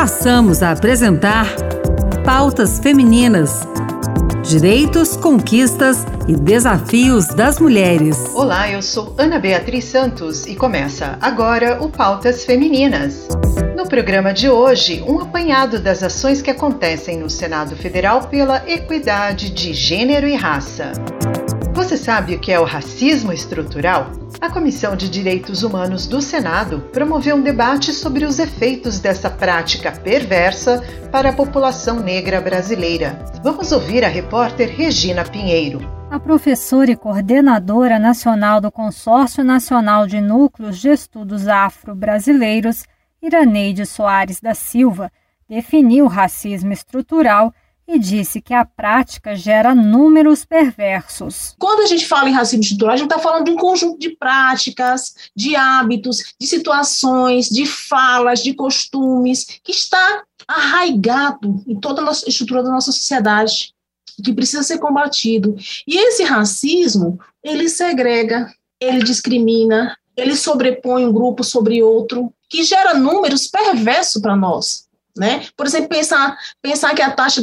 passamos a apresentar Pautas Femininas: Direitos, Conquistas e Desafios das Mulheres. Olá, eu sou Ana Beatriz Santos e começa agora o Pautas Femininas. No programa de hoje, um apanhado das ações que acontecem no Senado Federal pela equidade de gênero e raça. Você sabe o que é o racismo estrutural? A Comissão de Direitos Humanos do Senado promoveu um debate sobre os efeitos dessa prática perversa para a população negra brasileira. Vamos ouvir a repórter Regina Pinheiro. A professora e coordenadora nacional do Consórcio Nacional de Núcleos de Estudos Afro-Brasileiros, Iraneide Soares da Silva, definiu racismo estrutural e disse que a prática gera números perversos. Quando a gente fala em racismo estrutural, a gente está falando de um conjunto de práticas, de hábitos, de situações, de falas, de costumes, que está arraigado em toda a estrutura da nossa sociedade, que precisa ser combatido. E esse racismo, ele segrega, ele discrimina, ele sobrepõe um grupo sobre outro, que gera números perversos para nós. Né? Por exemplo, pensar, pensar que a taxa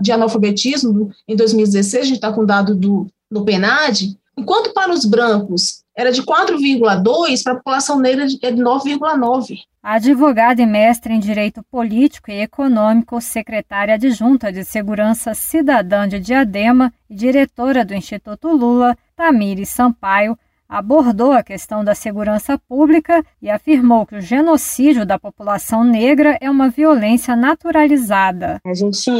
de analfabetismo em 2016, a gente está com dado do, do PNAD, enquanto para os brancos era de 4,2, para a população negra é de 9,9. A advogada e mestre em Direito Político e Econômico, secretária adjunta de Segurança Cidadã de Diadema e diretora do Instituto Lula, Tamires Sampaio, abordou a questão da segurança pública e afirmou que o genocídio da população negra é uma violência naturalizada. A gente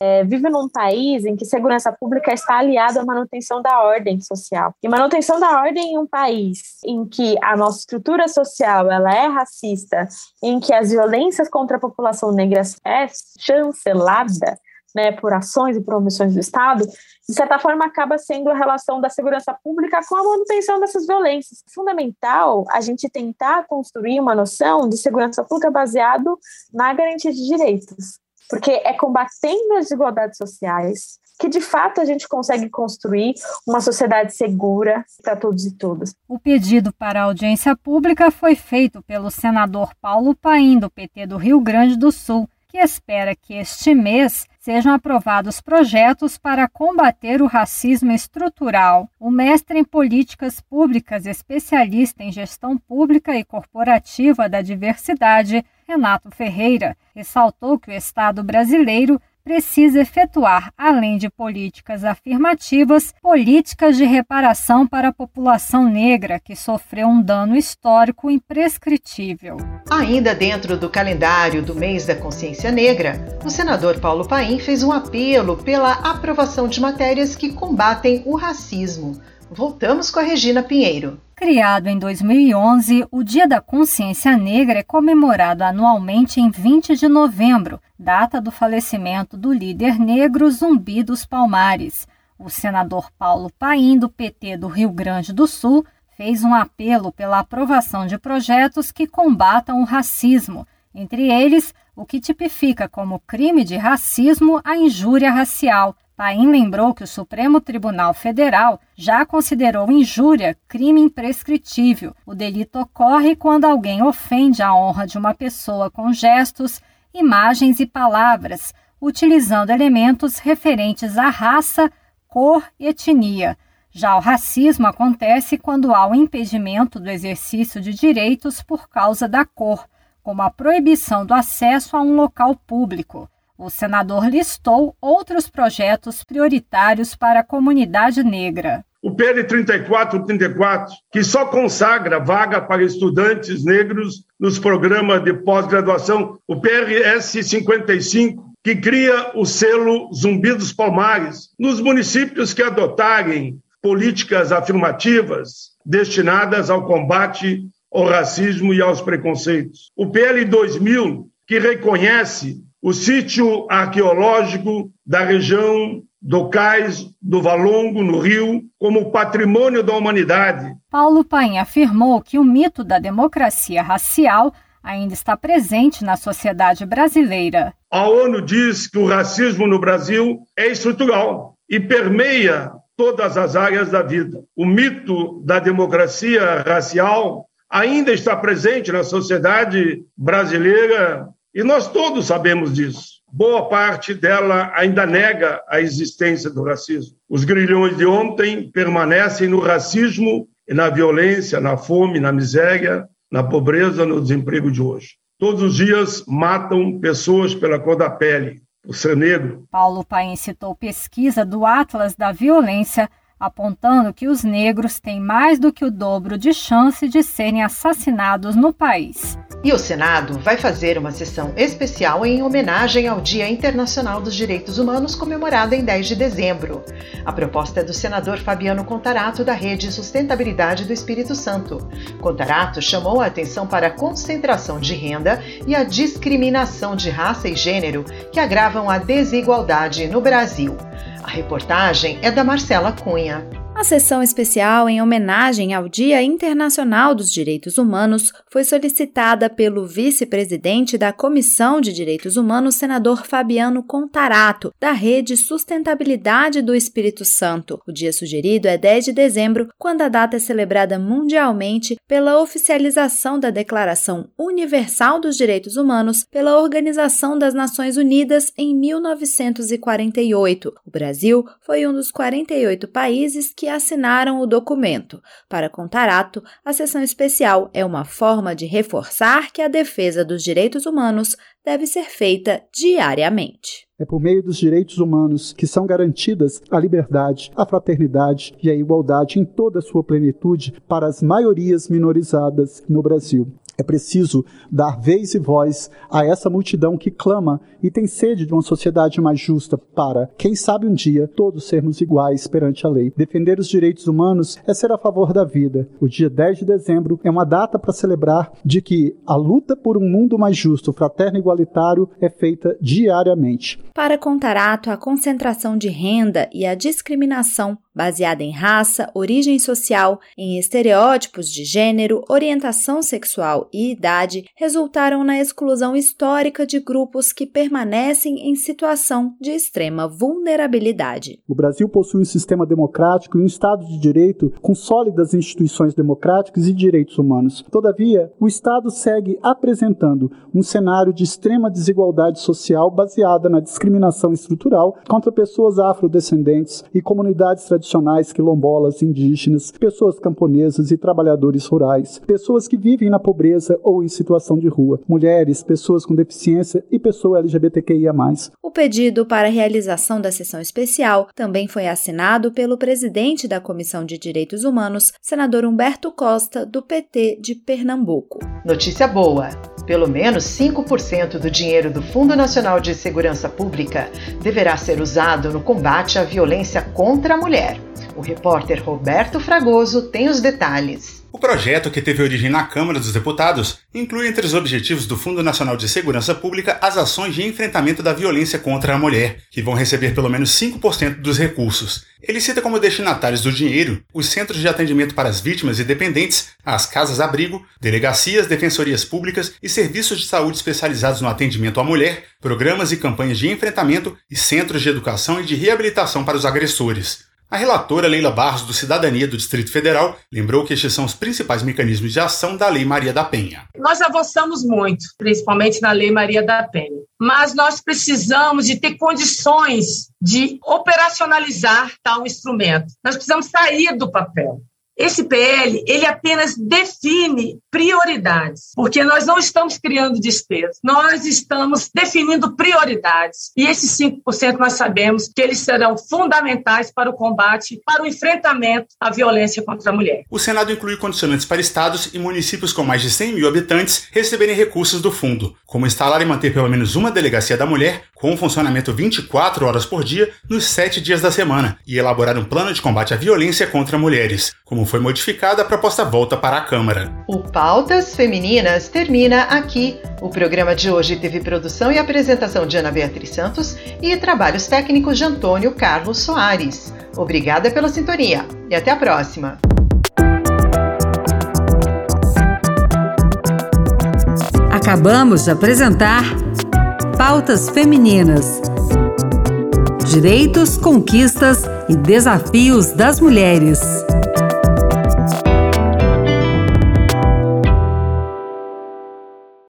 é, vive num país em que segurança pública está aliada à manutenção da ordem social. E manutenção da ordem em um país em que a nossa estrutura social ela é racista, em que as violências contra a população negra é chancelada, né, por ações e por omissões do Estado, de certa forma acaba sendo a relação da segurança pública com a manutenção dessas violências. É fundamental a gente tentar construir uma noção de segurança pública baseado na garantia de direitos, porque é combatendo as desigualdades sociais que de fato a gente consegue construir uma sociedade segura para todos e todas. O pedido para audiência pública foi feito pelo senador Paulo Paim, do PT do Rio Grande do Sul, que espera que este mês sejam aprovados projetos para combater o racismo estrutural. O mestre em políticas públicas, especialista em gestão pública e corporativa da diversidade, Renato Ferreira, ressaltou que o Estado brasileiro precisa efetuar, além de políticas afirmativas, políticas de reparação para a população negra que sofreu um dano histórico imprescritível. Ainda dentro do calendário do mês da consciência negra, o senador Paulo Paim fez um apelo pela aprovação de matérias que combatem o racismo. Voltamos com a Regina Pinheiro. Criado em 2011, o Dia da Consciência Negra é comemorado anualmente em 20 de novembro, data do falecimento do líder negro Zumbi dos Palmares. O senador Paulo Paim, do PT do Rio Grande do Sul, fez um apelo pela aprovação de projetos que combatam o racismo, entre eles o que tipifica como crime de racismo a injúria racial Paim lembrou que o Supremo Tribunal Federal já considerou injúria crime imprescritível. O delito ocorre quando alguém ofende a honra de uma pessoa com gestos, imagens e palavras, utilizando elementos referentes à raça, cor e etnia. Já o racismo acontece quando há o impedimento do exercício de direitos por causa da cor, como a proibição do acesso a um local público. O senador listou outros projetos prioritários para a comunidade negra. O PL 3434, que só consagra vaga para estudantes negros nos programas de pós-graduação, o PRS 55, que cria o selo Zumbi dos Palmares nos municípios que adotarem políticas afirmativas destinadas ao combate ao racismo e aos preconceitos. O PL 2000, que reconhece o sítio arqueológico da região do Cais do Valongo, no Rio, como patrimônio da humanidade. Paulo Paim afirmou que o mito da democracia racial ainda está presente na sociedade brasileira. A ONU diz que o racismo no Brasil é estrutural e permeia todas as áreas da vida. O mito da democracia racial ainda está presente na sociedade brasileira E nós todos sabemos disso. Boa parte dela ainda nega a existência do racismo. Os grilhões de ontem permanecem no racismo e na violência, na fome, na miséria, na pobreza, no desemprego de hoje. Todos os dias matam pessoas pela cor da pele, por ser negro. Paulo Paim citou pesquisa do Atlas da Violência apontando que os negros têm mais do que o dobro de chance de serem assassinados no país. E o Senado vai fazer uma sessão especial em homenagem ao Dia Internacional dos Direitos Humanos, comemorado em 10 de dezembro. A proposta é do senador Fabiano Contarato, da Rede Sustentabilidade do Espírito Santo. Contarato chamou a atenção para a concentração de renda e a discriminação de raça e gênero que agravam a desigualdade no Brasil. A reportagem é da Marcela Cunha. A sessão especial em homenagem ao Dia Internacional dos Direitos Humanos foi solicitada pelo vice-presidente da Comissão de Direitos Humanos, senador Fabiano Contarato, da Rede Sustentabilidade do Espírito Santo. O dia sugerido é 10 de dezembro, quando a data é celebrada mundialmente pela oficialização da Declaração Universal dos Direitos Humanos pela Organização das Nações Unidas em 1948. O Brasil foi um dos 48 países que que assinaram o documento. Para Contarato, a sessão especial é uma forma de reforçar que a defesa dos direitos humanos deve ser feita diariamente. É por meio dos direitos humanos que são garantidas a liberdade, a fraternidade e a igualdade em toda a sua plenitude para as maiorias minorizadas no Brasil. É preciso dar vez e voz a essa multidão que clama e tem sede de uma sociedade mais justa para, quem sabe um dia, todos sermos iguais perante a lei. Defender os direitos humanos é ser a favor da vida. O dia 10 de dezembro é uma data para celebrar de que a luta por um mundo mais justo, fraterno e igualitário é feita diariamente. Para Contarato, a concentração de renda e a discriminação baseada em raça, origem social, em estereótipos de gênero, orientação sexual e idade, resultaram na exclusão histórica de grupos que permanecem em situação de extrema vulnerabilidade. O Brasil possui um sistema democrático e um Estado de direito com sólidas instituições democráticas e direitos humanos. Todavia, o Estado segue apresentando um cenário de extrema desigualdade social baseada na discriminação estrutural contra pessoas afrodescendentes e comunidades tradicionais tradicionais quilombolas, indígenas, pessoas camponesas e trabalhadores rurais, pessoas que vivem na pobreza ou em situação de rua, mulheres, pessoas com deficiência e pessoa LGBTQIA+. O pedido para a realização da sessão especial também foi assinado pelo presidente da Comissão de Direitos Humanos, senador Humberto Costa, do PT de Pernambuco. Notícia boa! Pelo menos 5% do dinheiro do Fundo Nacional de Segurança Pública deverá ser usado no combate à violência contra a mulher. O repórter Roberto Fragoso tem os detalhes. O projeto, que teve origem na Câmara dos Deputados, inclui entre os objetivos do Fundo Nacional de Segurança Pública as ações de enfrentamento da violência contra a mulher, que vão receber pelo menos 5% dos recursos. Ele cita como destinatários do dinheiro os centros de atendimento para as vítimas e dependentes, as casas-abrigo, delegacias, defensorias públicas e serviços de saúde especializados no atendimento à mulher, programas e campanhas de enfrentamento e centros de educação e de reabilitação para os agressores. A relatora Leila Barros, do Cidadania do Distrito Federal, lembrou que estes são os principais mecanismos de ação da Lei Maria da Penha. Nós avançamos muito, principalmente na Lei Maria da Penha, mas nós precisamos de ter condições de operacionalizar tal instrumento. Nós precisamos sair do papel. Esse PL, ele apenas define prioridades, porque nós não estamos criando despesas, nós estamos definindo prioridades. E esses 5% nós sabemos que eles serão fundamentais para o combate, para o enfrentamento à violência contra a mulher. O Senado inclui condicionantes para estados e municípios com mais de 100 mil habitantes receberem recursos do fundo, como instalar e manter pelo menos uma delegacia da mulher com funcionamento 24 horas por dia nos sete dias da semana e elaborar um plano de combate à violência contra mulheres, como foi modificada, a proposta volta para a Câmara. O Pautas Femininas termina aqui. O programa de hoje teve produção e apresentação de Ana Beatriz Santos e trabalhos técnicos de Antônio Carlos Soares. Obrigada pela sintonia e até a próxima. Acabamos de apresentar Pautas Femininas. Direitos, conquistas e desafios das mulheres.